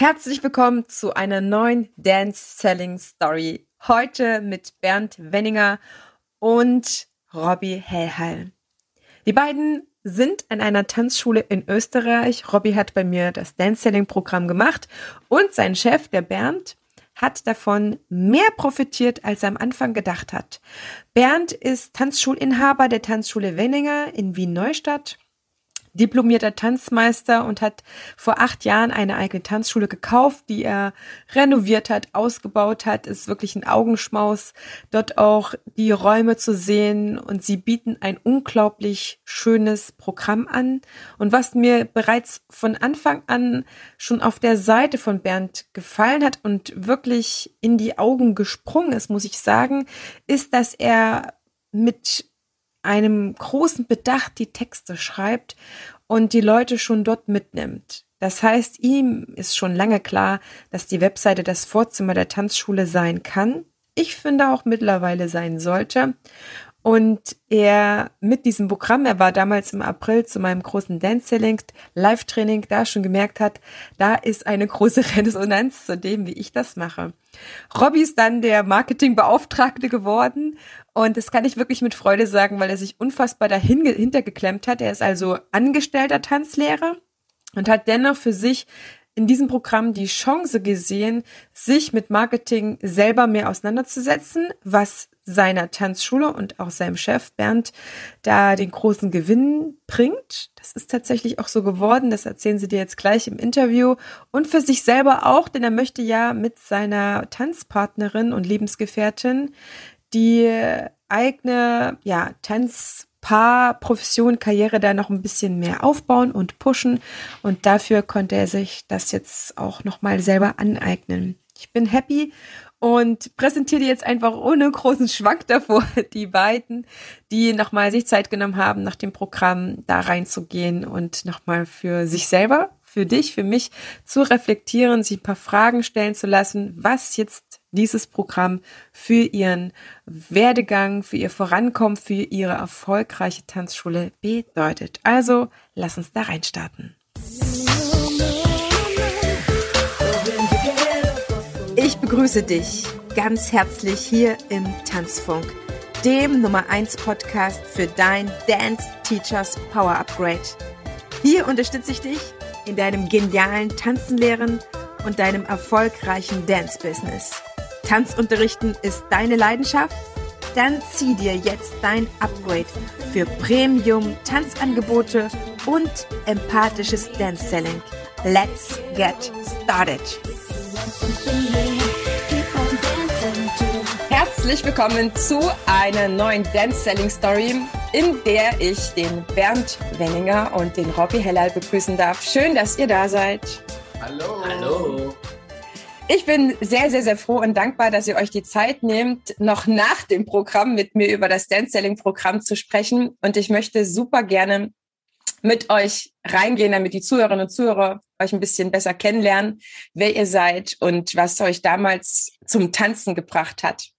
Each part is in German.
Herzlich willkommen zu einer neuen Dance Selling Story. Heute mit Bernd Wenninger und Robbie Hellhall. Die beiden sind an einer Tanzschule in Österreich. Robbie hat bei mir das Dance Selling Programm gemacht und sein Chef, der Bernd, hat davon mehr profitiert, als er am Anfang gedacht hat. Bernd ist Tanzschulinhaber der Tanzschule Wenninger in Wien Neustadt diplomierter Tanzmeister und hat vor acht Jahren eine eigene Tanzschule gekauft, die er renoviert hat, ausgebaut hat. Ist wirklich ein Augenschmaus, dort auch die Räume zu sehen und sie bieten ein unglaublich schönes Programm an. Und was mir bereits von Anfang an schon auf der Seite von Bernd gefallen hat und wirklich in die Augen gesprungen ist, muss ich sagen, ist, dass er mit einem großen Bedacht die Texte schreibt und die Leute schon dort mitnimmt. Das heißt, ihm ist schon lange klar, dass die Webseite das Vorzimmer der Tanzschule sein kann. Ich finde auch mittlerweile sein sollte. Und er mit diesem Programm, er war damals im April zu meinem großen Dance Live-Training, da schon gemerkt hat, da ist eine große Resonanz zu dem, wie ich das mache. Robbie ist dann der Marketingbeauftragte geworden und das kann ich wirklich mit Freude sagen, weil er sich unfassbar dahinter geklemmt hat. Er ist also angestellter Tanzlehrer und hat dennoch für sich in diesem Programm die Chance gesehen, sich mit Marketing selber mehr auseinanderzusetzen, was seiner Tanzschule und auch seinem Chef Bernd da den großen Gewinn bringt. Das ist tatsächlich auch so geworden, das erzählen sie dir jetzt gleich im Interview und für sich selber auch, denn er möchte ja mit seiner Tanzpartnerin und Lebensgefährtin die eigene ja, Tanzpaar, Profession, Karriere da noch ein bisschen mehr aufbauen und pushen. Und dafür konnte er sich das jetzt auch nochmal selber aneignen. Ich bin happy und präsentiere jetzt einfach ohne großen Schwank davor die beiden, die nochmal sich Zeit genommen haben, nach dem Programm da reinzugehen und nochmal für sich selber, für dich, für mich zu reflektieren, sich ein paar Fragen stellen zu lassen, was jetzt dieses Programm für ihren Werdegang, für ihr Vorankommen, für ihre erfolgreiche Tanzschule bedeutet. Also, lass uns da reinstarten. Ich begrüße dich ganz herzlich hier im Tanzfunk, dem Nummer 1 Podcast für dein Dance Teachers Power Upgrade. Hier unterstütze ich dich in deinem genialen Tanzenlehren und deinem erfolgreichen Dance Business. Tanzunterrichten ist deine Leidenschaft? Dann zieh dir jetzt dein Upgrade für Premium Tanzangebote und empathisches Dance Selling. Let's get started. Herzlich willkommen zu einer neuen Dance Selling Story, in der ich den Bernd Wenninger und den Robbie Hellal begrüßen darf. Schön, dass ihr da seid. Hallo. Hallo. Ich bin sehr, sehr, sehr froh und dankbar, dass ihr euch die Zeit nehmt, noch nach dem Programm mit mir über das Dance-Selling-Programm zu sprechen. Und ich möchte super gerne mit euch reingehen, damit die Zuhörerinnen und Zuhörer euch ein bisschen besser kennenlernen, wer ihr seid und was euch damals zum Tanzen gebracht hat.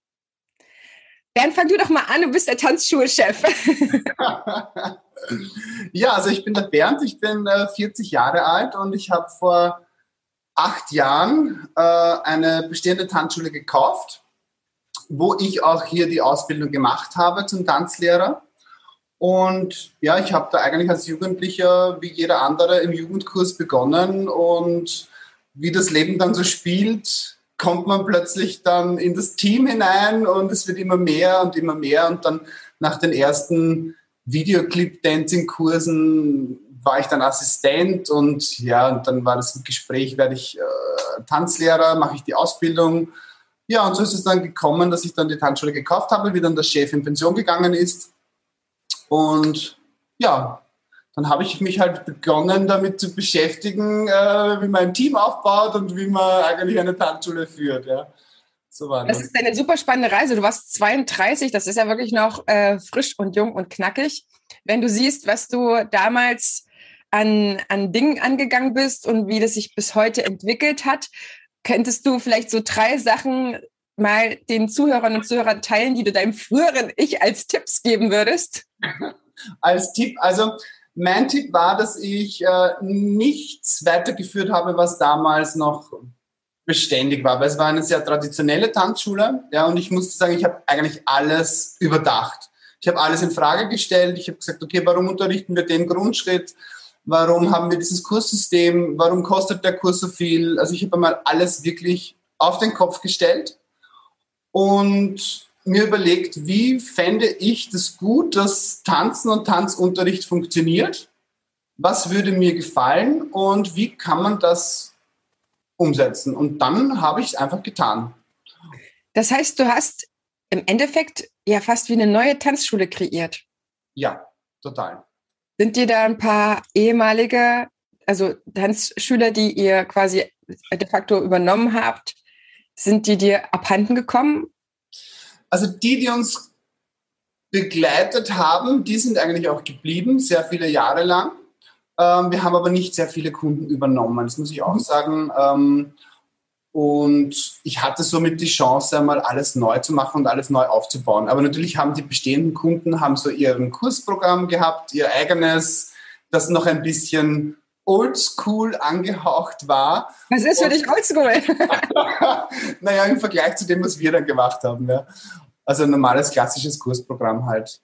Bernd, fang du doch mal an, du bist der Tanzschulchef. ja, also ich bin der Bernd, ich bin 40 äh, Jahre alt und ich habe vor acht Jahren äh, eine bestehende Tanzschule gekauft, wo ich auch hier die Ausbildung gemacht habe zum Tanzlehrer. Und ja, ich habe da eigentlich als Jugendlicher wie jeder andere im Jugendkurs begonnen und wie das Leben dann so spielt, kommt man plötzlich dann in das Team hinein und es wird immer mehr und immer mehr und dann nach den ersten Videoclip-Dancing-Kursen war ich dann Assistent und ja, und dann war das Gespräch, werde ich äh, Tanzlehrer, mache ich die Ausbildung. Ja, und so ist es dann gekommen, dass ich dann die Tanzschule gekauft habe, wie dann der Chef in Pension gegangen ist. Und ja, dann habe ich mich halt begonnen, damit zu beschäftigen, äh, wie man ein Team aufbaut und wie man eigentlich eine Tanzschule führt. Ja. So war das. das ist eine super spannende Reise. Du warst 32, das ist ja wirklich noch äh, frisch und jung und knackig. Wenn du siehst, was du damals an, an Dingen angegangen bist und wie das sich bis heute entwickelt hat. Könntest du vielleicht so drei Sachen mal den Zuhörern und Zuhörern teilen, die du deinem früheren Ich als Tipps geben würdest? als Tipp, also Mein Tipp war, dass ich äh, nichts weitergeführt habe, was damals noch beständig war, weil es war eine sehr traditionelle Tanzschule, ja, und ich musste sagen, ich habe eigentlich alles überdacht. Ich habe alles in Frage gestellt. Ich habe gesagt, okay, warum unterrichten wir den Grundschritt? Warum haben wir dieses Kurssystem? Warum kostet der Kurs so viel? Also ich habe einmal alles wirklich auf den Kopf gestellt und mir überlegt, wie fände ich das gut, dass Tanzen und Tanzunterricht funktioniert? Was würde mir gefallen und wie kann man das umsetzen? Und dann habe ich es einfach getan. Das heißt, du hast im Endeffekt ja fast wie eine neue Tanzschule kreiert. Ja, total. Sind dir da ein paar ehemalige, also Tanzschüler, die ihr quasi de facto übernommen habt, sind die dir abhanden gekommen? Also die, die uns begleitet haben, die sind eigentlich auch geblieben, sehr viele Jahre lang. Ähm, wir haben aber nicht sehr viele Kunden übernommen, das muss ich auch mhm. sagen. Ähm, und ich hatte somit die Chance, einmal alles neu zu machen und alles neu aufzubauen. Aber natürlich haben die bestehenden Kunden haben so ihren Kursprogramm gehabt, ihr eigenes, das noch ein bisschen oldschool angehaucht war. Was ist für dich oldschool? naja, im Vergleich zu dem, was wir dann gemacht haben. Ja. Also ein normales klassisches Kursprogramm halt.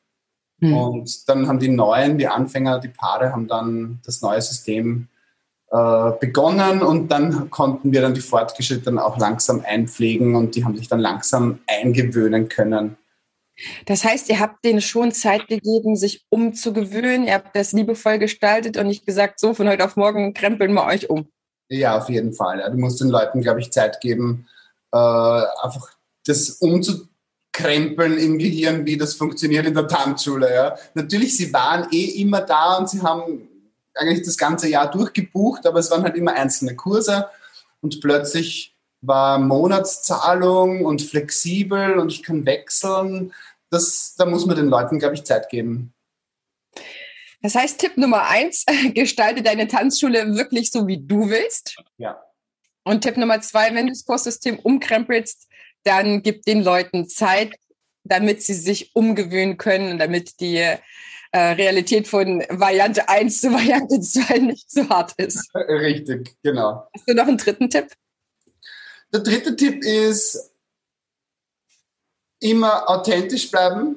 Hm. Und dann haben die Neuen, die Anfänger, die Paare haben dann das neue System äh, begonnen und dann konnten wir dann die Fortgeschrittenen auch langsam einpflegen und die haben sich dann langsam eingewöhnen können. Das heißt, ihr habt denen schon Zeit gegeben, sich umzugewöhnen. Ihr habt das liebevoll gestaltet und nicht gesagt, so von heute auf morgen krempeln wir euch um. Ja, auf jeden Fall. Du musst den Leuten, glaube ich, Zeit geben, äh, einfach das umzukrempeln im Gehirn, wie das funktioniert in der Tanzschule. Ja. Natürlich, sie waren eh immer da und sie haben eigentlich das ganze Jahr durchgebucht, aber es waren halt immer einzelne Kurse und plötzlich war Monatszahlung und flexibel und ich kann wechseln. Das, da muss man den Leuten, glaube ich, Zeit geben. Das heißt, Tipp Nummer eins, gestalte deine Tanzschule wirklich so, wie du willst. Ja. Und Tipp Nummer zwei, wenn du das Kurssystem umkrempelst, dann gib den Leuten Zeit, damit sie sich umgewöhnen können, damit die äh, Realität von Variante 1 zu Variante 2 nicht so hart ist. Richtig, genau. Hast du noch einen dritten Tipp? Der dritte Tipp ist, immer authentisch bleiben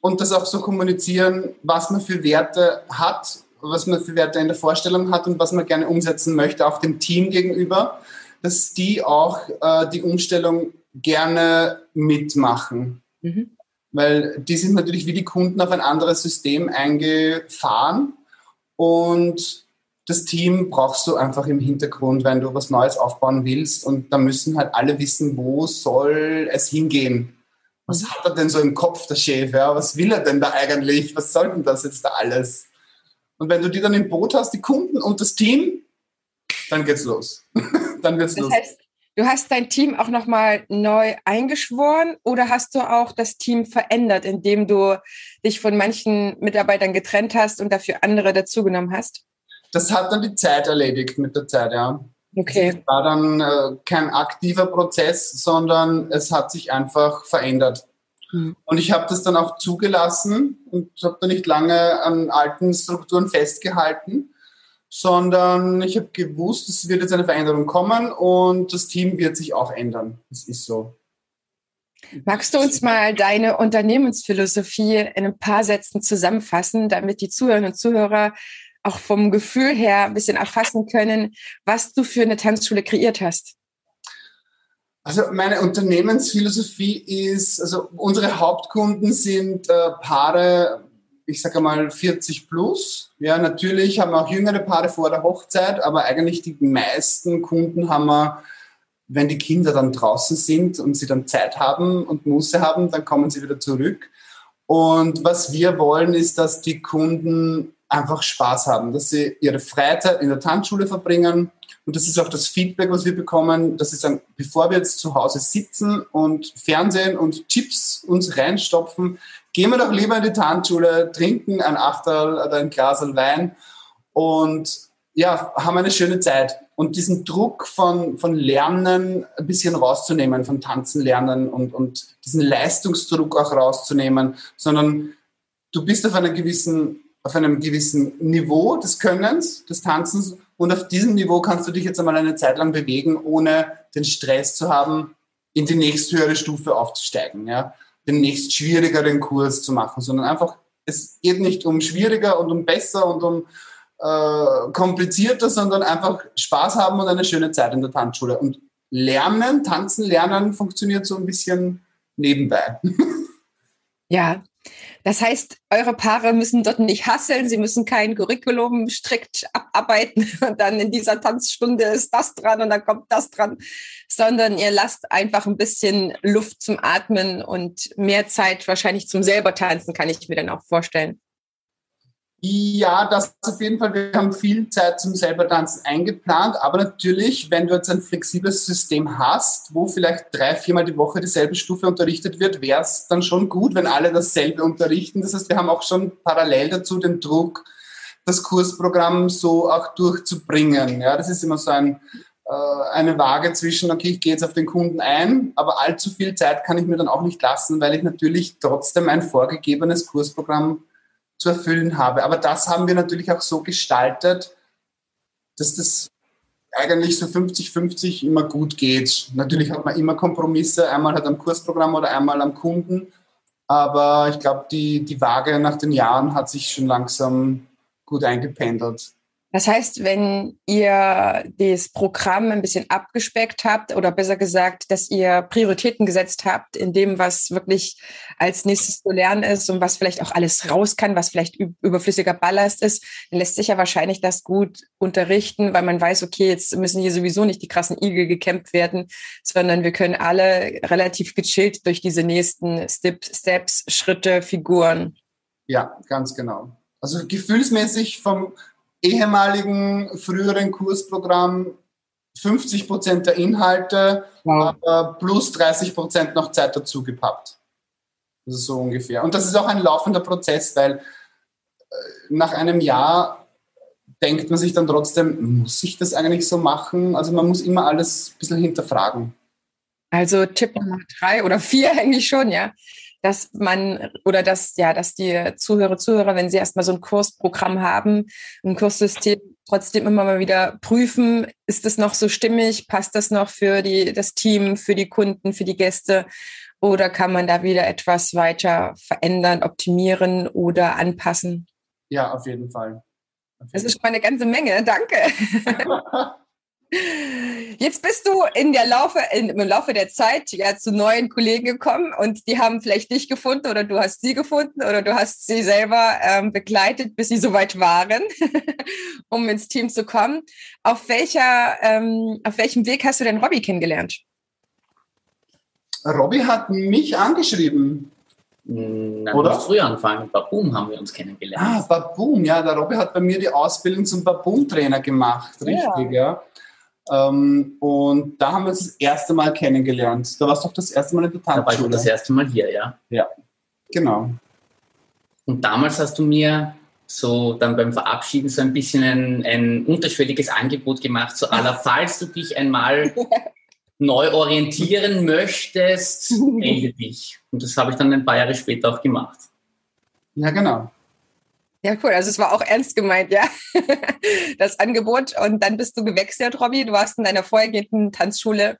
und das auch so kommunizieren, was man für Werte hat, was man für Werte in der Vorstellung hat und was man gerne umsetzen möchte, auch dem Team gegenüber, dass die auch äh, die Umstellung gerne mitmachen. Mhm weil die sind natürlich wie die Kunden auf ein anderes System eingefahren und das Team brauchst du einfach im Hintergrund, wenn du was Neues aufbauen willst und da müssen halt alle wissen, wo soll es hingehen. Was hat er denn so im Kopf, der Chef? Ja? Was will er denn da eigentlich? Was soll denn das jetzt da alles? Und wenn du die dann im Boot hast, die Kunden und das Team, dann geht's los. dann wird's das los. Heißt, Du hast dein Team auch nochmal neu eingeschworen oder hast du auch das Team verändert, indem du dich von manchen Mitarbeitern getrennt hast und dafür andere dazugenommen hast? Das hat dann die Zeit erledigt mit der Zeit, ja. Okay. Es war dann äh, kein aktiver Prozess, sondern es hat sich einfach verändert. Hm. Und ich habe das dann auch zugelassen und habe da nicht lange an alten Strukturen festgehalten sondern ich habe gewusst, es wird jetzt eine Veränderung kommen und das Team wird sich auch ändern. Das ist so. Magst du uns mal deine Unternehmensphilosophie in ein paar Sätzen zusammenfassen, damit die Zuhörerinnen und Zuhörer auch vom Gefühl her ein bisschen erfassen können, was du für eine Tanzschule kreiert hast? Also meine Unternehmensphilosophie ist, also unsere Hauptkunden sind äh, Paare ich sage mal 40 plus. Ja, natürlich haben wir auch jüngere Paare vor der Hochzeit, aber eigentlich die meisten Kunden haben wir, wenn die Kinder dann draußen sind und sie dann Zeit haben und Muße haben, dann kommen sie wieder zurück. Und was wir wollen, ist, dass die Kunden einfach Spaß haben, dass sie ihre Freizeit in der Tanzschule verbringen. Und das ist auch das Feedback, was wir bekommen. Das ist dann, bevor wir jetzt zu Hause sitzen und Fernsehen und Chips uns reinstopfen, gehen wir doch lieber in die Tanzschule, trinken ein Achtel oder ein Glas Wein und ja, haben eine schöne Zeit. Und diesen Druck von, von Lernen ein bisschen rauszunehmen, von Tanzen lernen und, und diesen Leistungsdruck auch rauszunehmen, sondern du bist auf einer gewissen auf einem gewissen Niveau des Könnens, des Tanzens und auf diesem Niveau kannst du dich jetzt einmal eine Zeit lang bewegen, ohne den Stress zu haben, in die nächsthöhere Stufe aufzusteigen, ja, den nächst schwierigeren Kurs zu machen, sondern einfach, es geht nicht um schwieriger und um besser und um äh, komplizierter, sondern einfach Spaß haben und eine schöne Zeit in der Tanzschule. Und lernen, tanzen lernen funktioniert so ein bisschen nebenbei. Ja, das heißt, eure Paare müssen dort nicht hasseln, sie müssen kein Curriculum strikt abarbeiten und dann in dieser Tanzstunde ist das dran und dann kommt das dran, sondern ihr lasst einfach ein bisschen Luft zum Atmen und mehr Zeit wahrscheinlich zum selber tanzen, kann ich mir dann auch vorstellen. Ja, das auf jeden Fall. Wir haben viel Zeit zum selber Tanzen eingeplant, aber natürlich, wenn du jetzt ein flexibles System hast, wo vielleicht drei, viermal die Woche dieselbe Stufe unterrichtet wird, wäre es dann schon gut, wenn alle dasselbe unterrichten. Das heißt, wir haben auch schon parallel dazu den Druck, das Kursprogramm so auch durchzubringen. Ja, das ist immer so ein, äh, eine Waage zwischen, okay, ich gehe jetzt auf den Kunden ein, aber allzu viel Zeit kann ich mir dann auch nicht lassen, weil ich natürlich trotzdem ein vorgegebenes Kursprogramm zu erfüllen habe. Aber das haben wir natürlich auch so gestaltet, dass das eigentlich so 50-50 immer gut geht. Natürlich hat man immer Kompromisse, einmal halt am Kursprogramm oder einmal am Kunden. Aber ich glaube, die, die Waage nach den Jahren hat sich schon langsam gut eingependelt. Das heißt, wenn ihr das Programm ein bisschen abgespeckt habt oder besser gesagt, dass ihr Prioritäten gesetzt habt in dem, was wirklich als nächstes zu lernen ist und was vielleicht auch alles raus kann, was vielleicht überflüssiger Ballast ist, dann lässt sich ja wahrscheinlich das gut unterrichten, weil man weiß, okay, jetzt müssen hier sowieso nicht die krassen Igel gekämpft werden, sondern wir können alle relativ gechillt durch diese nächsten Steps, Schritte, Figuren. Ja, ganz genau. Also gefühlsmäßig vom ehemaligen früheren Kursprogramm 50 Prozent der Inhalte, wow. aber plus 30 Prozent noch Zeit dazu gepackt. Das ist so ungefähr. Und das ist auch ein laufender Prozess, weil äh, nach einem Jahr denkt man sich dann trotzdem, muss ich das eigentlich so machen? Also man muss immer alles ein bisschen hinterfragen. Also Tipp Nummer drei oder vier eigentlich schon, ja dass man oder dass, ja, dass die Zuhörer, Zuhörer, wenn sie erstmal so ein Kursprogramm haben, ein Kurssystem, trotzdem immer mal wieder prüfen, ist das noch so stimmig, passt das noch für die, das Team, für die Kunden, für die Gäste oder kann man da wieder etwas weiter verändern, optimieren oder anpassen? Ja, auf jeden Fall. Auf jeden das ist schon mal eine ganze Menge, danke. Jetzt bist du in der Laufe, in, im Laufe der Zeit ja zu neuen Kollegen gekommen und die haben vielleicht dich gefunden oder du hast sie gefunden oder du hast sie selber ähm, begleitet, bis sie soweit waren, um ins Team zu kommen. Auf welcher, ähm, auf welchem Weg hast du denn Robby kennengelernt? Robby hat mich angeschrieben. Na, Oder? früher anfangen. Baboom haben wir uns kennengelernt. Ah, Baboom, ja. Der Robby hat bei mir die Ausbildung zum Baboom-Trainer gemacht. Richtig, ja. ja. Ähm, und da haben wir uns das erste Mal kennengelernt. Da warst du doch das erste Mal in der Tanzschule. Da war ich das erste Mal hier, ja. Ja, genau. Und damals hast du mir so dann beim Verabschieden so ein bisschen ein, ein unterschwelliges Angebot gemacht, so aller, falls du dich einmal neu orientieren möchtest, melde dich. Und das habe ich dann ein paar Jahre später auch gemacht. Ja, genau. Ja, cool. Also es war auch ernst gemeint, ja. Das Angebot. Und dann bist du gewechselt, Robby. Du warst in deiner vorhergehenden Tanzschule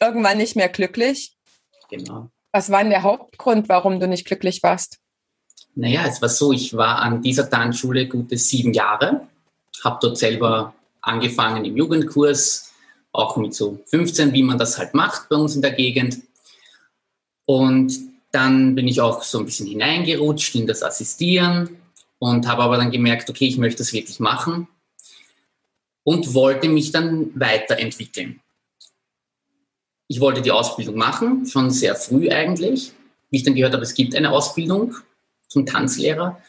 irgendwann nicht mehr glücklich. Genau. Was war denn der Hauptgrund, warum du nicht glücklich warst? Naja, es war so, ich war an dieser Tanzschule gute sieben Jahre, habe dort selber angefangen im Jugendkurs, auch mit so 15, wie man das halt macht bei uns in der Gegend. Und dann bin ich auch so ein bisschen hineingerutscht in das Assistieren und habe aber dann gemerkt, okay, ich möchte das wirklich machen und wollte mich dann weiterentwickeln. Ich wollte die Ausbildung machen, schon sehr früh eigentlich, wie ich dann gehört habe, es gibt eine Ausbildung zum Tanzlehrer,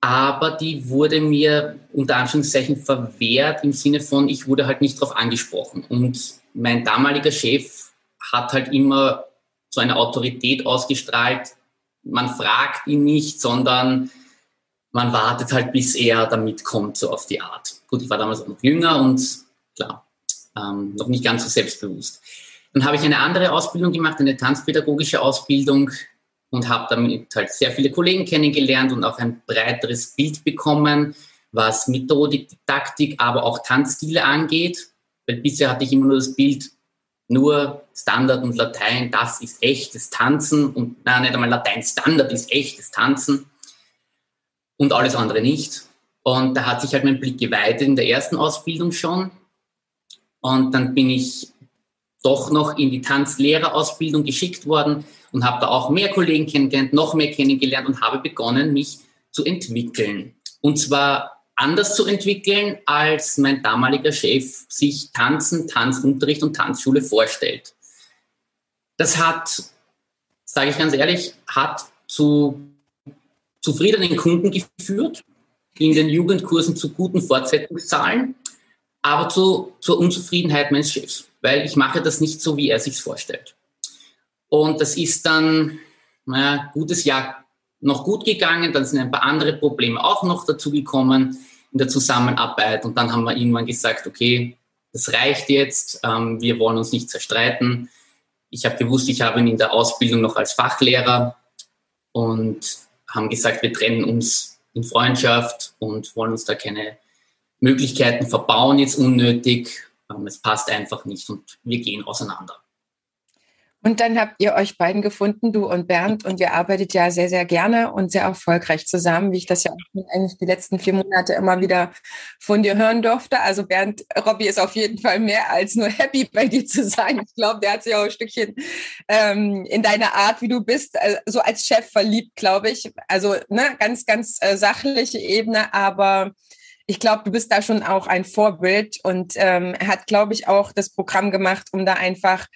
aber die wurde mir unter Anführungszeichen verwehrt im Sinne von, ich wurde halt nicht darauf angesprochen. Und mein damaliger Chef hat halt immer so eine Autorität ausgestrahlt, man fragt ihn nicht, sondern man wartet halt, bis er da mitkommt, so auf die Art. Gut, ich war damals auch noch jünger und klar, ähm, noch nicht ganz so selbstbewusst. Dann habe ich eine andere Ausbildung gemacht, eine tanzpädagogische Ausbildung und habe damit halt sehr viele Kollegen kennengelernt und auch ein breiteres Bild bekommen, was Methodik, Didaktik, aber auch Tanzstile angeht. Weil bisher hatte ich immer nur das Bild, nur Standard und Latein, das ist echtes Tanzen und nein, nicht einmal Latein, Standard ist echtes Tanzen und alles andere nicht. Und da hat sich halt mein Blick geweitet in der ersten Ausbildung schon. Und dann bin ich doch noch in die Tanzlehrerausbildung geschickt worden und habe da auch mehr Kollegen kennengelernt, noch mehr kennengelernt und habe begonnen, mich zu entwickeln. Und zwar anders zu entwickeln, als mein damaliger Chef sich Tanzen, Tanzunterricht und Tanzschule vorstellt. Das hat, sage ich ganz ehrlich, hat zu zufriedenen Kunden geführt, in den Jugendkursen zu guten Fortsetzungszahlen, aber zu, zur Unzufriedenheit meines Chefs, weil ich mache das nicht so, wie er sich vorstellt. Und das ist dann naja, gutes Jahr noch gut gegangen, dann sind ein paar andere Probleme auch noch dazu gekommen in der Zusammenarbeit und dann haben wir irgendwann gesagt, okay, das reicht jetzt, ähm, wir wollen uns nicht zerstreiten. Ich habe gewusst, ich habe ihn in der Ausbildung noch als Fachlehrer und haben gesagt, wir trennen uns in Freundschaft und wollen uns da keine Möglichkeiten verbauen jetzt unnötig. Ähm, es passt einfach nicht und wir gehen auseinander. Und dann habt ihr euch beiden gefunden, du und Bernd, und ihr arbeitet ja sehr, sehr gerne und sehr erfolgreich zusammen, wie ich das ja auch eigentlich die letzten vier Monate immer wieder von dir hören durfte. Also Bernd, Robby ist auf jeden Fall mehr als nur happy bei dir zu sein. Ich glaube, der hat sich auch ein Stückchen ähm, in deine Art, wie du bist, äh, so als Chef verliebt, glaube ich. Also ne, ganz, ganz äh, sachliche Ebene, aber ich glaube, du bist da schon auch ein Vorbild und ähm, hat, glaube ich, auch das Programm gemacht, um da einfach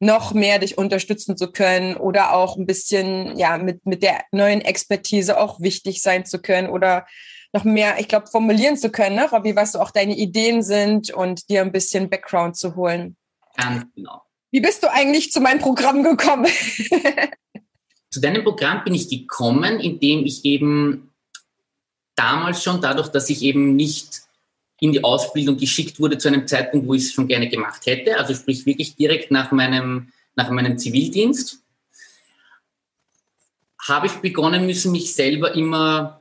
noch mehr dich unterstützen zu können oder auch ein bisschen ja mit mit der neuen Expertise auch wichtig sein zu können oder noch mehr, ich glaube, formulieren zu können, ne, Robby, was so auch deine Ideen sind und dir ein bisschen Background zu holen. Ganz genau. Wie bist du eigentlich zu meinem Programm gekommen? zu deinem Programm bin ich gekommen, indem ich eben damals schon, dadurch, dass ich eben nicht in die Ausbildung geschickt wurde zu einem Zeitpunkt, wo ich es schon gerne gemacht hätte, also sprich wirklich direkt nach meinem, nach meinem Zivildienst, habe ich begonnen müssen, mich selber immer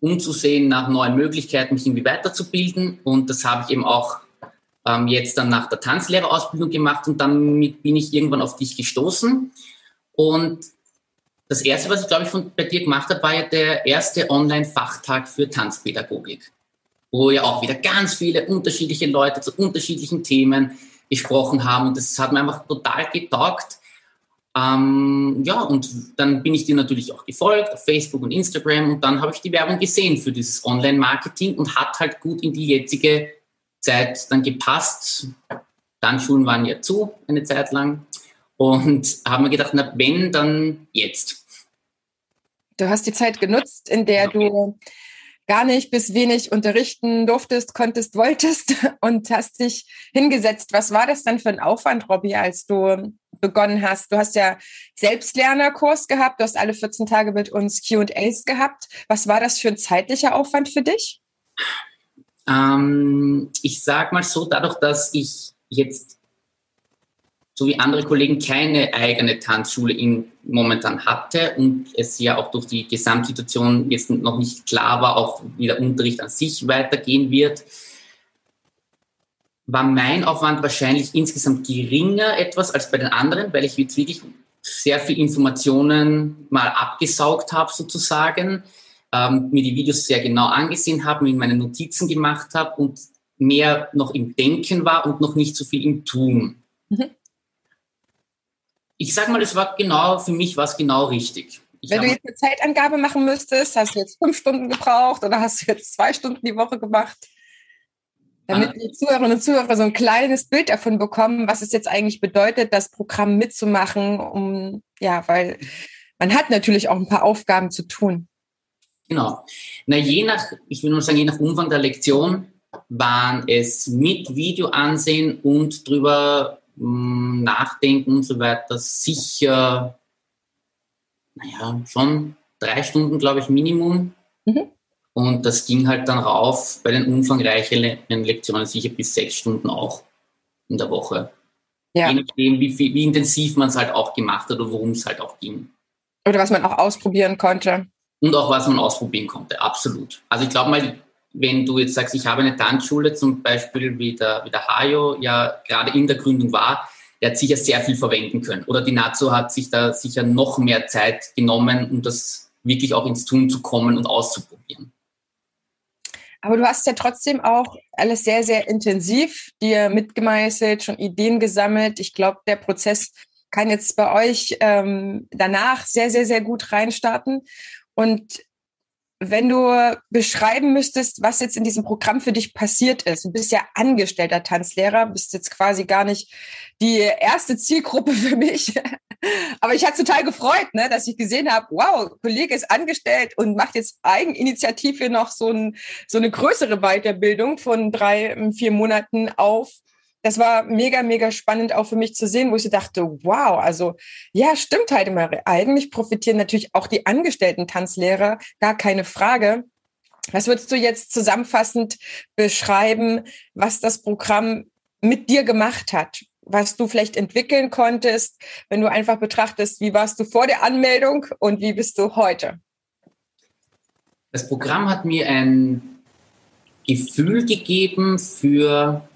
umzusehen nach neuen Möglichkeiten, mich irgendwie weiterzubilden. Und das habe ich eben auch ähm, jetzt dann nach der Tanzlehrerausbildung gemacht und damit bin ich irgendwann auf dich gestoßen. Und das erste, was ich glaube ich von bei dir gemacht habe, war ja der erste Online-Fachtag für Tanzpädagogik wo ja auch wieder ganz viele unterschiedliche Leute zu unterschiedlichen Themen gesprochen haben. Und das hat mir einfach total getaugt. Ähm, ja, und dann bin ich dir natürlich auch gefolgt auf Facebook und Instagram und dann habe ich die Werbung gesehen für dieses Online-Marketing und hat halt gut in die jetzige Zeit dann gepasst. Dann Schulen waren ja zu eine Zeit lang und haben mir gedacht, na wenn, dann jetzt. Du hast die Zeit genutzt, in der du gar nicht bis wenig unterrichten durftest, konntest, wolltest und hast dich hingesetzt. Was war das dann für ein Aufwand, Robby, als du begonnen hast? Du hast ja Selbstlernerkurs gehabt, du hast alle 14 Tage mit uns Q&As gehabt. Was war das für ein zeitlicher Aufwand für dich? Ähm, ich sag mal so, dadurch, dass ich jetzt so wie andere Kollegen keine eigene Tanzschule in, momentan hatte und es ja auch durch die Gesamtsituation jetzt noch nicht klar war, auch wie der Unterricht an sich weitergehen wird, war mein Aufwand wahrscheinlich insgesamt geringer etwas als bei den anderen, weil ich jetzt wirklich sehr viel Informationen mal abgesaugt habe sozusagen, ähm, mir die Videos sehr genau angesehen habe, mir meine Notizen gemacht habe und mehr noch im Denken war und noch nicht so viel im Tun. Mhm ich sage mal, es war genau, für mich war es genau richtig. Ich Wenn du jetzt eine Zeitangabe machen müsstest, hast du jetzt fünf Stunden gebraucht oder hast du jetzt zwei Stunden die Woche gemacht? Damit die Zuhörerinnen und Zuhörer so ein kleines Bild davon bekommen, was es jetzt eigentlich bedeutet, das Programm mitzumachen, um, ja, weil man hat natürlich auch ein paar Aufgaben zu tun. Genau. Na, je nach, ich will nur sagen, je nach Umfang der Lektion waren es mit Video ansehen und drüber nachdenken und so weiter, sicher, naja, schon drei Stunden, glaube ich, Minimum. Mhm. Und das ging halt dann rauf bei den umfangreicheren Lektionen sicher bis sechs Stunden auch in der Woche. Ja. Je nachdem, wie, wie intensiv man es halt auch gemacht hat oder worum es halt auch ging. Oder was man auch ausprobieren konnte. Und auch was man ausprobieren konnte, absolut. Also ich glaube mal, wenn du jetzt sagst, ich habe eine Tanzschule zum Beispiel, wie der, wie der Hajo ja gerade in der Gründung war, der hat sicher sehr viel verwenden können. Oder die Nazo hat sich da sicher noch mehr Zeit genommen, um das wirklich auch ins Tun zu kommen und auszuprobieren. Aber du hast ja trotzdem auch alles sehr, sehr intensiv dir mitgemeißelt, schon Ideen gesammelt. Ich glaube, der Prozess kann jetzt bei euch ähm, danach sehr, sehr, sehr gut reinstarten. Und wenn du beschreiben müsstest, was jetzt in diesem Programm für dich passiert ist, du bist ja angestellter Tanzlehrer, bist jetzt quasi gar nicht die erste Zielgruppe für mich. Aber ich hatte total gefreut, ne, dass ich gesehen habe, wow, Kollege ist angestellt und macht jetzt Eigeninitiativ hier noch so, ein, so eine größere Weiterbildung von drei, vier Monaten auf das war mega, mega spannend auch für mich zu sehen, wo ich so dachte, wow, also ja, stimmt halt immer. Eigentlich profitieren natürlich auch die angestellten Tanzlehrer, gar keine Frage. Was würdest du jetzt zusammenfassend beschreiben, was das Programm mit dir gemacht hat? Was du vielleicht entwickeln konntest, wenn du einfach betrachtest, wie warst du vor der Anmeldung und wie bist du heute? Das Programm hat mir ein Gefühl gegeben für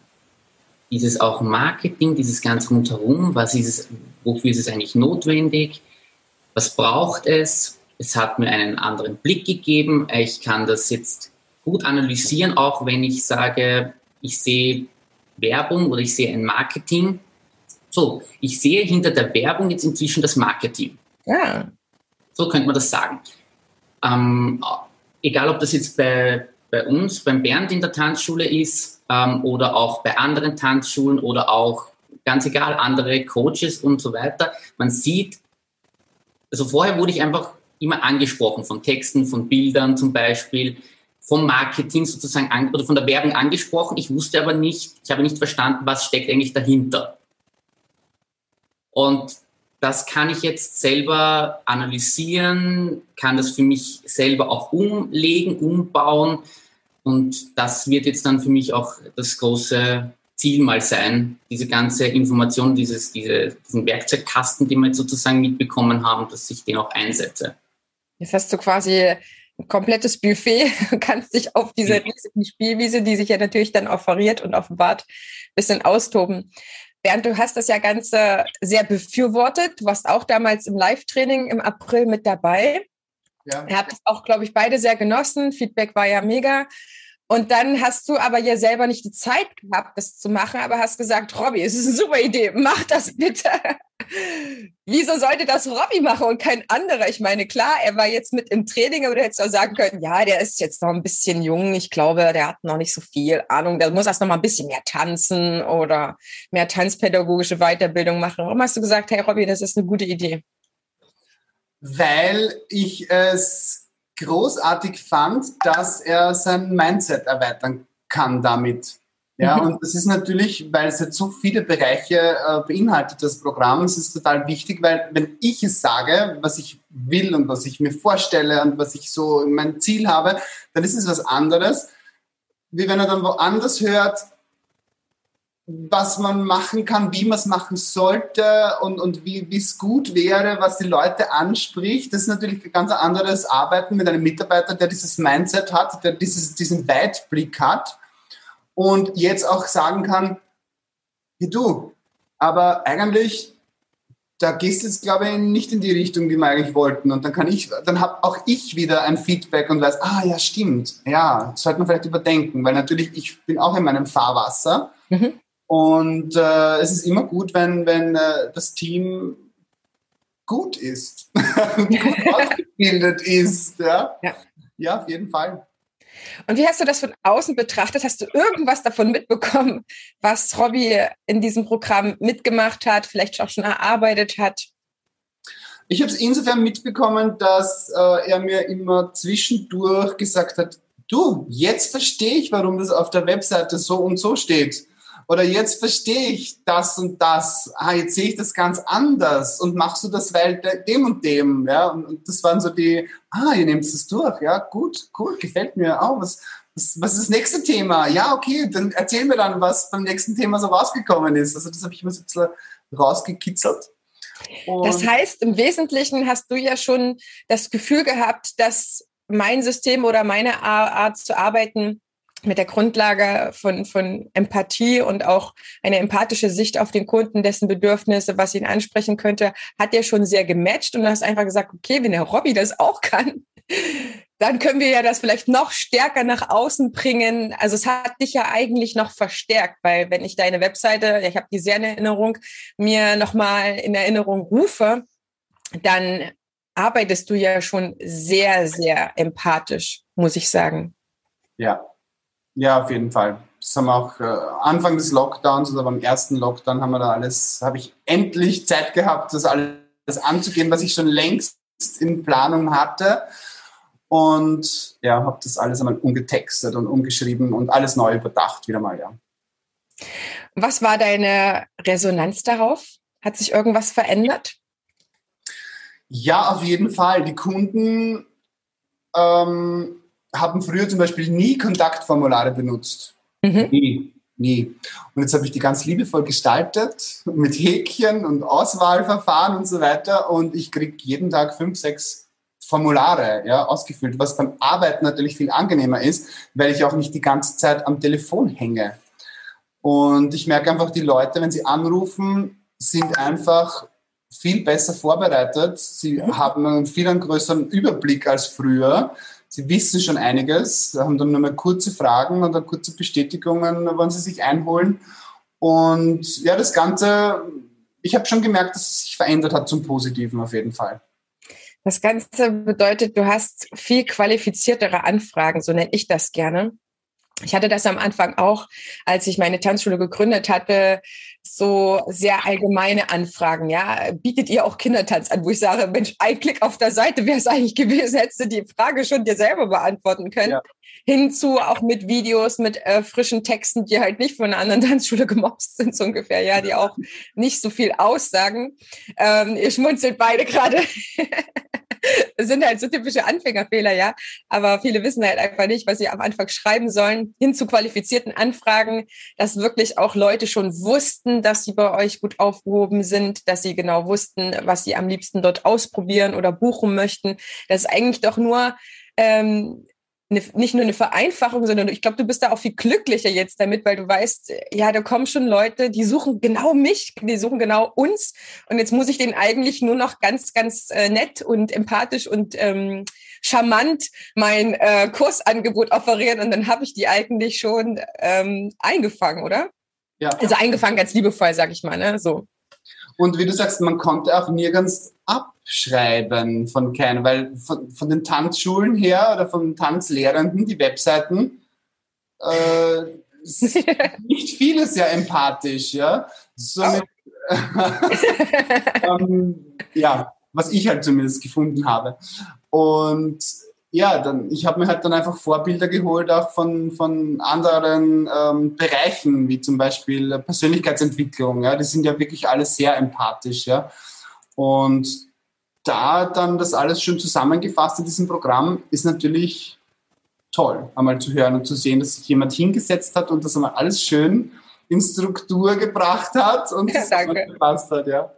dieses auch Marketing, dieses ganz rundherum, was ist es, wofür ist es eigentlich notwendig, was braucht es. Es hat mir einen anderen Blick gegeben. Ich kann das jetzt gut analysieren, auch wenn ich sage, ich sehe Werbung oder ich sehe ein Marketing. So, ich sehe hinter der Werbung jetzt inzwischen das Marketing. Ja. So könnte man das sagen. Ähm, egal, ob das jetzt bei, bei uns, beim Bernd in der Tanzschule ist, ähm, oder auch bei anderen Tanzschulen oder auch ganz egal, andere Coaches und so weiter. Man sieht, also vorher wurde ich einfach immer angesprochen von Texten, von Bildern zum Beispiel, vom Marketing sozusagen an, oder von der Werbung angesprochen. Ich wusste aber nicht, ich habe nicht verstanden, was steckt eigentlich dahinter. Und das kann ich jetzt selber analysieren, kann das für mich selber auch umlegen, umbauen und das wird jetzt dann für mich auch das große Ziel mal sein, diese ganze Information, dieses, diese, diesen Werkzeugkasten, den wir jetzt sozusagen mitbekommen haben, dass ich den auch einsetze. Jetzt hast du quasi ein komplettes Buffet, du kannst dich auf diese ja. riesigen Spielwiese, die sich ja natürlich dann offeriert und offenbart, ein bisschen austoben. Bernd, du hast das ja Ganze sehr befürwortet. Du warst auch damals im Live-Training im April mit dabei. Ja. Ihr habt es auch, glaube ich, beide sehr genossen. Feedback war ja mega. Und dann hast du aber ja selber nicht die Zeit gehabt, das zu machen, aber hast gesagt, Robby, es ist eine super Idee, mach das bitte. Wieso sollte das Robby machen und kein anderer? Ich meine, klar, er war jetzt mit im Training, aber du hättest auch sagen können, ja, der ist jetzt noch ein bisschen jung. Ich glaube, der hat noch nicht so viel Ahnung. Der muss erst noch mal ein bisschen mehr tanzen oder mehr tanzpädagogische Weiterbildung machen. Warum hast du gesagt, hey Robby, das ist eine gute Idee? weil ich es großartig fand, dass er sein Mindset erweitern kann damit. Ja, mhm. und das ist natürlich, weil es jetzt so viele Bereiche äh, beinhaltet, das Programm, es ist total wichtig, weil wenn ich es sage, was ich will und was ich mir vorstelle und was ich so mein Ziel habe, dann ist es was anderes, wie wenn er dann woanders hört, was man machen kann, wie man es machen sollte und, und wie es gut wäre, was die Leute anspricht. Das ist natürlich ein ganz anderes Arbeiten mit einem Mitarbeiter, der dieses Mindset hat, der dieses, diesen Weitblick hat und jetzt auch sagen kann, wie du, aber eigentlich, da gehst du jetzt, glaube ich, nicht in die Richtung, die wir eigentlich wollten. Und dann kann ich, dann habe auch ich wieder ein Feedback und weiß, ah ja, stimmt, ja, sollte man vielleicht überdenken, weil natürlich, ich bin auch in meinem Fahrwasser. Mhm. Und äh, es ist immer gut, wenn, wenn äh, das Team gut ist, gut ausgebildet ist. Ja? ja? Ja. auf jeden Fall. Und wie hast du das von außen betrachtet? Hast du irgendwas davon mitbekommen, was Robby in diesem Programm mitgemacht hat, vielleicht auch schon erarbeitet hat? Ich habe es insofern mitbekommen, dass äh, er mir immer zwischendurch gesagt hat, du, jetzt verstehe ich, warum das auf der Webseite so und so steht. Oder jetzt verstehe ich das und das. Ah, jetzt sehe ich das ganz anders. Und machst du das, weil dem und dem. Ja, und, das waren so die, ah, ihr nehmt es durch. Ja, gut, cool, gefällt mir. Oh, was, was, was ist das nächste Thema? Ja, okay, dann erzähl mir dann, was beim nächsten Thema so rausgekommen ist. Also das habe ich immer so ein bisschen rausgekitzelt. Und das heißt, im Wesentlichen hast du ja schon das Gefühl gehabt, dass mein System oder meine Art zu arbeiten mit der Grundlage von, von Empathie und auch eine empathische Sicht auf den Kunden, dessen Bedürfnisse, was ihn ansprechen könnte, hat ja schon sehr gematcht und du hast einfach gesagt, okay, wenn der Robby das auch kann, dann können wir ja das vielleicht noch stärker nach außen bringen. Also es hat dich ja eigentlich noch verstärkt, weil wenn ich deine Webseite, ich habe die sehr in Erinnerung, mir nochmal in Erinnerung rufe, dann arbeitest du ja schon sehr, sehr empathisch, muss ich sagen. Ja, ja, auf jeden Fall. Das haben wir auch äh, Anfang des Lockdowns oder beim ersten Lockdown haben wir da alles, habe ich endlich Zeit gehabt, das alles anzugehen, was ich schon längst in Planung hatte und ja, habe das alles einmal umgetextet und umgeschrieben und alles neu überdacht wieder mal, ja. Was war deine Resonanz darauf? Hat sich irgendwas verändert? Ja, auf jeden Fall. Die Kunden ähm, haben früher zum Beispiel nie Kontaktformulare benutzt. Mhm. Nie. Nie. Und jetzt habe ich die ganz liebevoll gestaltet mit Häkchen und Auswahlverfahren und so weiter. Und ich kriege jeden Tag fünf, sechs Formulare ja, ausgefüllt, was beim Arbeiten natürlich viel angenehmer ist, weil ich auch nicht die ganze Zeit am Telefon hänge. Und ich merke einfach, die Leute, wenn sie anrufen, sind einfach viel besser vorbereitet. Sie ja. haben einen viel größeren Überblick als früher. Sie wissen schon einiges, haben dann nur mal kurze Fragen und dann kurze Bestätigungen, wann sie sich einholen. Und ja, das Ganze, ich habe schon gemerkt, dass es sich verändert hat zum Positiven auf jeden Fall. Das Ganze bedeutet, du hast viel qualifiziertere Anfragen, so nenne ich das gerne. Ich hatte das am Anfang auch, als ich meine Tanzschule gegründet hatte, so sehr allgemeine Anfragen. Ja, bietet ihr auch Kindertanz an, wo ich sage, Mensch, ein Klick auf der Seite wäre es eigentlich gewesen, hättest du die Frage schon dir selber beantworten können. Ja. Hinzu auch mit Videos, mit äh, frischen Texten, die halt nicht von einer anderen Tanzschule gemobst sind, so ungefähr, ja, die auch nicht so viel aussagen. Ähm, ihr schmunzelt beide gerade. sind halt so typische Anfängerfehler, ja. Aber viele wissen halt einfach nicht, was sie am Anfang schreiben sollen, hin zu qualifizierten Anfragen, dass wirklich auch Leute schon wussten, dass sie bei euch gut aufgehoben sind, dass sie genau wussten, was sie am liebsten dort ausprobieren oder buchen möchten. Das ist eigentlich doch nur ähm, eine, nicht nur eine Vereinfachung, sondern ich glaube, du bist da auch viel glücklicher jetzt damit, weil du weißt, ja, da kommen schon Leute, die suchen genau mich, die suchen genau uns. Und jetzt muss ich denen eigentlich nur noch ganz, ganz äh, nett und empathisch und ähm, charmant mein äh, Kursangebot offerieren und dann habe ich die eigentlich schon ähm, eingefangen, oder? Ja. Also eingefangen ganz liebevoll, sag ich mal, ne? So. Und wie du sagst, man konnte auch nirgends abschreiben von keinem, weil von, von den Tanzschulen her oder von Tanzlehrenden, die Webseiten, äh, nicht vieles ja empathisch, ja. Somit, ähm, ja, was ich halt zumindest gefunden habe. Und ja, dann, ich habe mir halt dann einfach Vorbilder geholt, auch von, von anderen ähm, Bereichen, wie zum Beispiel Persönlichkeitsentwicklung. Ja, die sind ja wirklich alle sehr empathisch. Ja. Und da dann das alles schön zusammengefasst in diesem Programm ist natürlich toll, einmal zu hören und zu sehen, dass sich jemand hingesetzt hat und das einmal alles schön in Struktur gebracht hat und ja, gepasst hat, ja.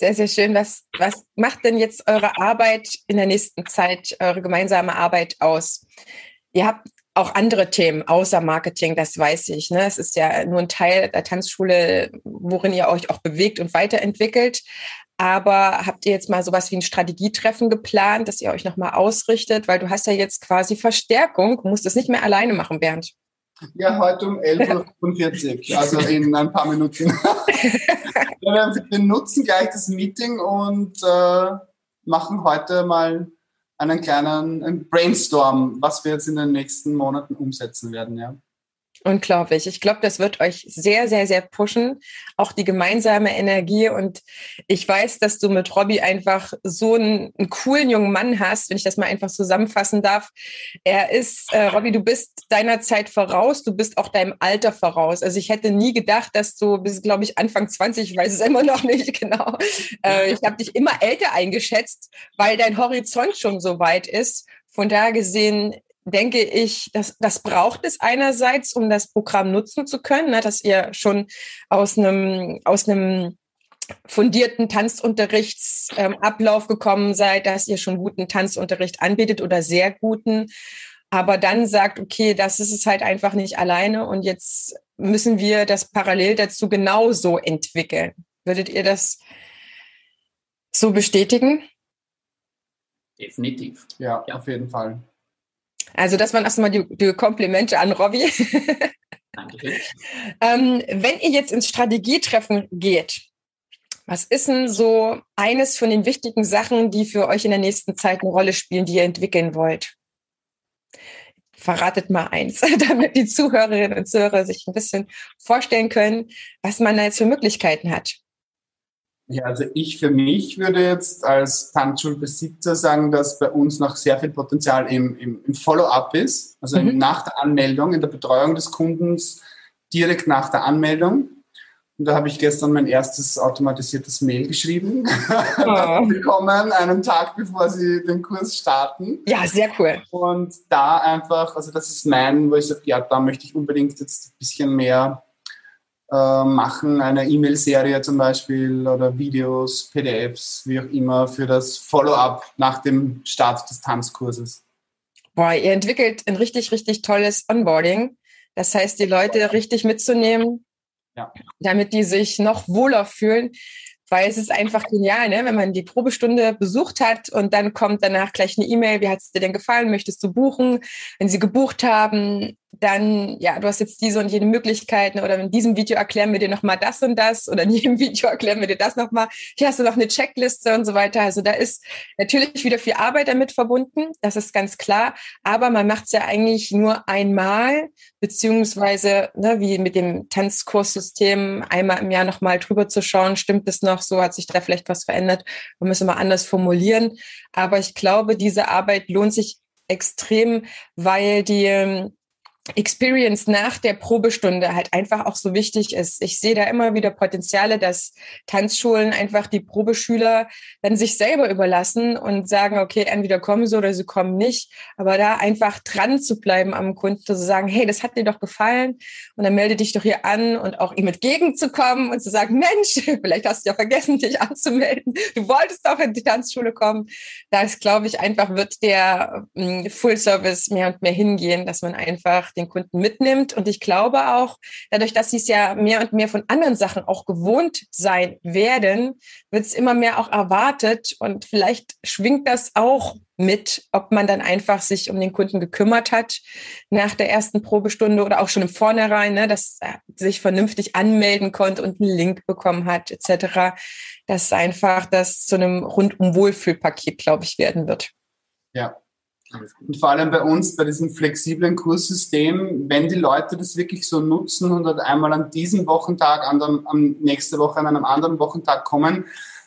Sehr, sehr schön. Was, was macht denn jetzt eure Arbeit in der nächsten Zeit, eure gemeinsame Arbeit aus? Ihr habt auch andere Themen außer Marketing, das weiß ich. Ne? Es ist ja nur ein Teil der Tanzschule, worin ihr euch auch bewegt und weiterentwickelt. Aber habt ihr jetzt mal sowas wie ein Strategietreffen geplant, dass ihr euch nochmal ausrichtet? Weil du hast ja jetzt quasi Verstärkung, musst es nicht mehr alleine machen, Bernd. Ja, heute um 11.45 Uhr, also in ein paar Minuten. wir nutzen gleich das Meeting und äh, machen heute mal einen kleinen Brainstorm, was wir jetzt in den nächsten Monaten umsetzen werden. Ja. Unglaublich. Ich glaube, das wird euch sehr, sehr, sehr pushen. Auch die gemeinsame Energie. Und ich weiß, dass du mit Robby einfach so einen, einen coolen jungen Mann hast, wenn ich das mal einfach zusammenfassen darf. Er ist, äh, Robby, du bist deiner Zeit voraus. Du bist auch deinem Alter voraus. Also ich hätte nie gedacht, dass du bist, glaube ich, Anfang 20, ich weiß es immer noch nicht genau. Äh, ich habe dich immer älter eingeschätzt, weil dein Horizont schon so weit ist. Von daher gesehen denke ich, dass das braucht es einerseits, um das Programm nutzen zu können, ne, dass ihr schon aus einem aus einem fundierten Tanzunterrichtsablauf ähm, gekommen seid, dass ihr schon guten Tanzunterricht anbietet oder sehr guten, aber dann sagt, okay, das ist es halt einfach nicht alleine und jetzt müssen wir das parallel dazu genauso entwickeln. Würdet ihr das so bestätigen? Definitiv. Ja, ja. auf jeden Fall. Also das waren erstmal die, die Komplimente an Robby. Danke. ähm, wenn ihr jetzt ins Strategietreffen geht, was ist denn so eines von den wichtigen Sachen, die für euch in der nächsten Zeit eine Rolle spielen, die ihr entwickeln wollt? Verratet mal eins, damit die Zuhörerinnen und Zuhörer sich ein bisschen vorstellen können, was man da jetzt für Möglichkeiten hat. Ja, also ich für mich würde jetzt als Tanzschulbesitzer sagen, dass bei uns noch sehr viel Potenzial im, im, im Follow-up ist, also mhm. nach der Anmeldung, in der Betreuung des Kundens direkt nach der Anmeldung. Und da habe ich gestern mein erstes automatisiertes Mail geschrieben, oh. bekommen, einen Tag bevor sie den Kurs starten. Ja, sehr cool. Und da einfach, also das ist mein, wo ich sage, ja, da möchte ich unbedingt jetzt ein bisschen mehr äh, machen, eine E-Mail-Serie zum Beispiel oder Videos, PDFs, wie auch immer, für das Follow-up nach dem Start des Tanzkurses. Boah, ihr entwickelt ein richtig, richtig tolles Onboarding. Das heißt, die Leute richtig mitzunehmen, ja. damit die sich noch wohler fühlen weil es ist einfach genial, ne? wenn man die Probestunde besucht hat und dann kommt danach gleich eine E-Mail, wie hat es dir denn gefallen, möchtest du buchen? Wenn sie gebucht haben, dann, ja, du hast jetzt diese und jene Möglichkeiten oder in diesem Video erklären wir dir nochmal das und das oder in jedem Video erklären wir dir das nochmal. Hier hast du noch eine Checkliste und so weiter. Also da ist natürlich wieder viel Arbeit damit verbunden, das ist ganz klar, aber man macht es ja eigentlich nur einmal, beziehungsweise ne, wie mit dem Tanzkurssystem einmal im Jahr nochmal drüber zu schauen, stimmt es noch so, hat sich da vielleicht was verändert, man muss immer anders formulieren. Aber ich glaube, diese Arbeit lohnt sich extrem, weil die ähm, Experience nach der Probestunde halt einfach auch so wichtig ist. Ich sehe da immer wieder Potenziale, dass Tanzschulen einfach die Probeschüler dann sich selber überlassen und sagen, okay, entweder kommen sie oder sie kommen nicht. Aber da einfach dran zu bleiben am Kunden, zu sagen, hey, das hat dir doch gefallen und dann melde dich doch hier an und auch ihm entgegenzukommen und zu sagen, Mensch, vielleicht hast du ja vergessen, dich anzumelden. Du wolltest doch in die Tanzschule kommen. Da ist, glaube ich, einfach wird der mm, Full Service mehr und mehr hingehen, dass man einfach den Kunden mitnimmt. Und ich glaube auch, dadurch, dass sie es ja mehr und mehr von anderen Sachen auch gewohnt sein werden, wird es immer mehr auch erwartet. Und vielleicht schwingt das auch mit, ob man dann einfach sich um den Kunden gekümmert hat nach der ersten Probestunde oder auch schon im Vornherein, ne, dass er sich vernünftig anmelden konnte und einen Link bekommen hat, etc. Dass einfach das zu einem rundum Wohlfühlpaket, glaube ich, werden wird. Ja, und vor allem bei uns, bei diesem flexiblen Kurssystem, wenn die Leute das wirklich so nutzen und halt einmal an diesem Wochentag, an, dem, an nächste Woche an einem anderen Wochentag kommen,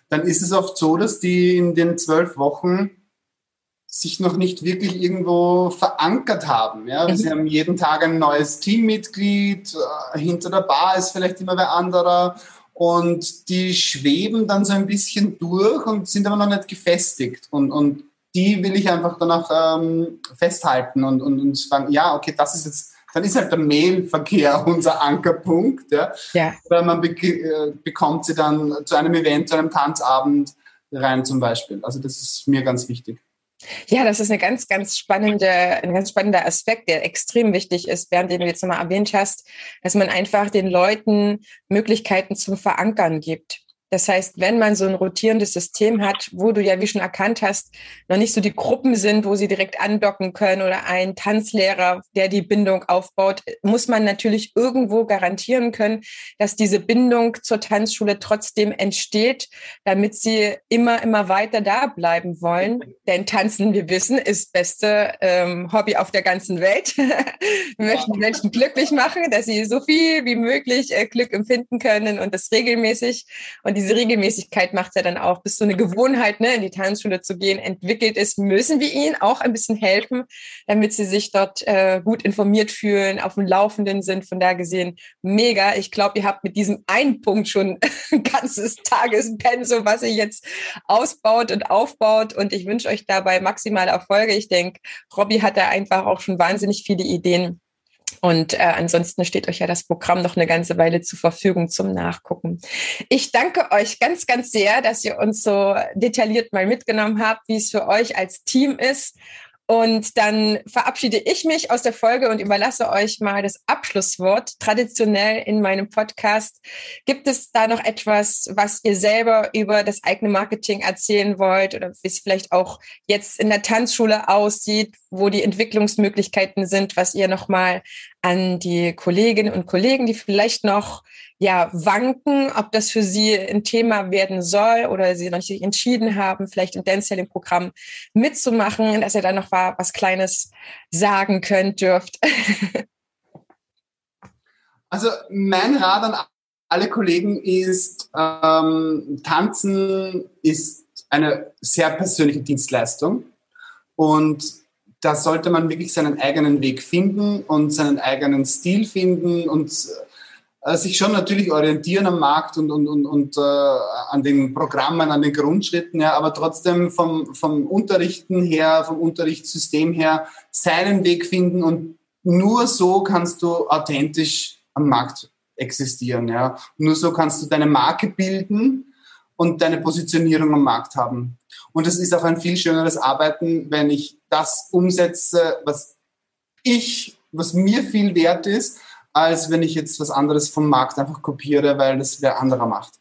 dann ist es oft so, dass die in den zwölf Wochen sich noch nicht wirklich irgendwo verankert haben. Ja? Mhm. Sie haben jeden Tag ein neues Teammitglied, äh, hinter der Bar ist vielleicht immer wer anderer und die schweben dann so ein bisschen durch und sind aber noch nicht gefestigt. Und, und die will ich einfach danach ähm, festhalten und, und, und sagen, ja, okay, das ist jetzt, dann ist halt der Mailverkehr unser Ankerpunkt. Ja? Ja. Weil man be äh, bekommt sie dann zu einem Event, zu einem Tanzabend rein zum Beispiel. Also das ist mir ganz wichtig. Ja, das ist eine ganz, ganz spannende, ein ganz spannender Aspekt, der extrem wichtig ist, während den du jetzt nochmal erwähnt hast, dass man einfach den Leuten Möglichkeiten zum Verankern gibt. Das heißt, wenn man so ein rotierendes System hat, wo du ja, wie schon erkannt hast, noch nicht so die Gruppen sind, wo sie direkt andocken können oder ein Tanzlehrer, der die Bindung aufbaut, muss man natürlich irgendwo garantieren können, dass diese Bindung zur Tanzschule trotzdem entsteht, damit sie immer, immer weiter da bleiben wollen. Denn Tanzen, wir wissen, ist das beste ähm, Hobby auf der ganzen Welt. wir möchten Menschen glücklich machen, dass sie so viel wie möglich äh, Glück empfinden können und das regelmäßig. Und diese Regelmäßigkeit macht ja dann auch, bis so eine Gewohnheit, ne, in die Tanzschule zu gehen, entwickelt ist, müssen wir ihnen auch ein bisschen helfen, damit sie sich dort äh, gut informiert fühlen, auf dem Laufenden sind. Von da gesehen, mega. Ich glaube, ihr habt mit diesem einen Punkt schon ein ganzes Tagespensum, was ihr jetzt ausbaut und aufbaut. Und ich wünsche euch dabei maximale Erfolge. Ich denke, Robby hat da einfach auch schon wahnsinnig viele Ideen Und äh, ansonsten steht euch ja das Programm noch eine ganze Weile zur Verfügung zum Nachgucken. Ich danke euch ganz, ganz sehr, dass ihr uns so detailliert mal mitgenommen habt, wie es für euch als Team ist und dann verabschiede ich mich aus der Folge und überlasse euch mal das Abschlusswort. Traditionell in meinem Podcast gibt es da noch etwas, was ihr selber über das eigene Marketing erzählen wollt oder wie es vielleicht auch jetzt in der Tanzschule aussieht, wo die Entwicklungsmöglichkeiten sind, was ihr nochmal an die Kolleginnen und Kollegen, die vielleicht noch ja wanken, ob das für sie ein Thema werden soll oder sie noch nicht entschieden haben, vielleicht im Dance Selling Programm mitzumachen, dass ihr da noch was Kleines sagen könnt, dürft. Also mein Rat an alle Kollegen ist, ähm, Tanzen ist eine sehr persönliche Dienstleistung und da sollte man wirklich seinen eigenen Weg finden und seinen eigenen Stil finden und sich schon natürlich orientieren am Markt und, und, und, und äh, an den Programmen, an den Grundschritten, ja, aber trotzdem vom, vom Unterrichten her, vom Unterrichtssystem her seinen Weg finden und nur so kannst du authentisch am Markt existieren. Ja. Nur so kannst du deine Marke bilden und deine Positionierung am Markt haben. Und es ist auch ein viel schöneres Arbeiten, wenn ich das umsetze, was ich, was mir viel wert ist, als wenn ich jetzt was anderes vom Markt einfach kopiere, weil das wer anderer macht.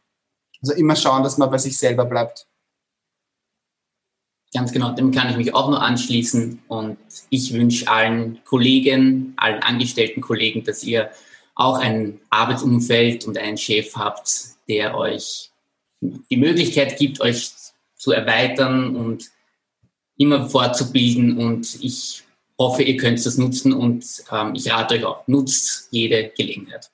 Also immer schauen, dass man bei sich selber bleibt. Ganz genau, dem kann ich mich auch nur anschließen. Und ich wünsche allen Kollegen, allen angestellten Kollegen, dass ihr auch ein Arbeitsumfeld und einen Chef habt, der euch die Möglichkeit gibt, euch zu erweitern und immer fortzubilden. Und ich hoffe, ihr könnt das nutzen und ähm, ich rate euch auch, nutzt jede Gelegenheit.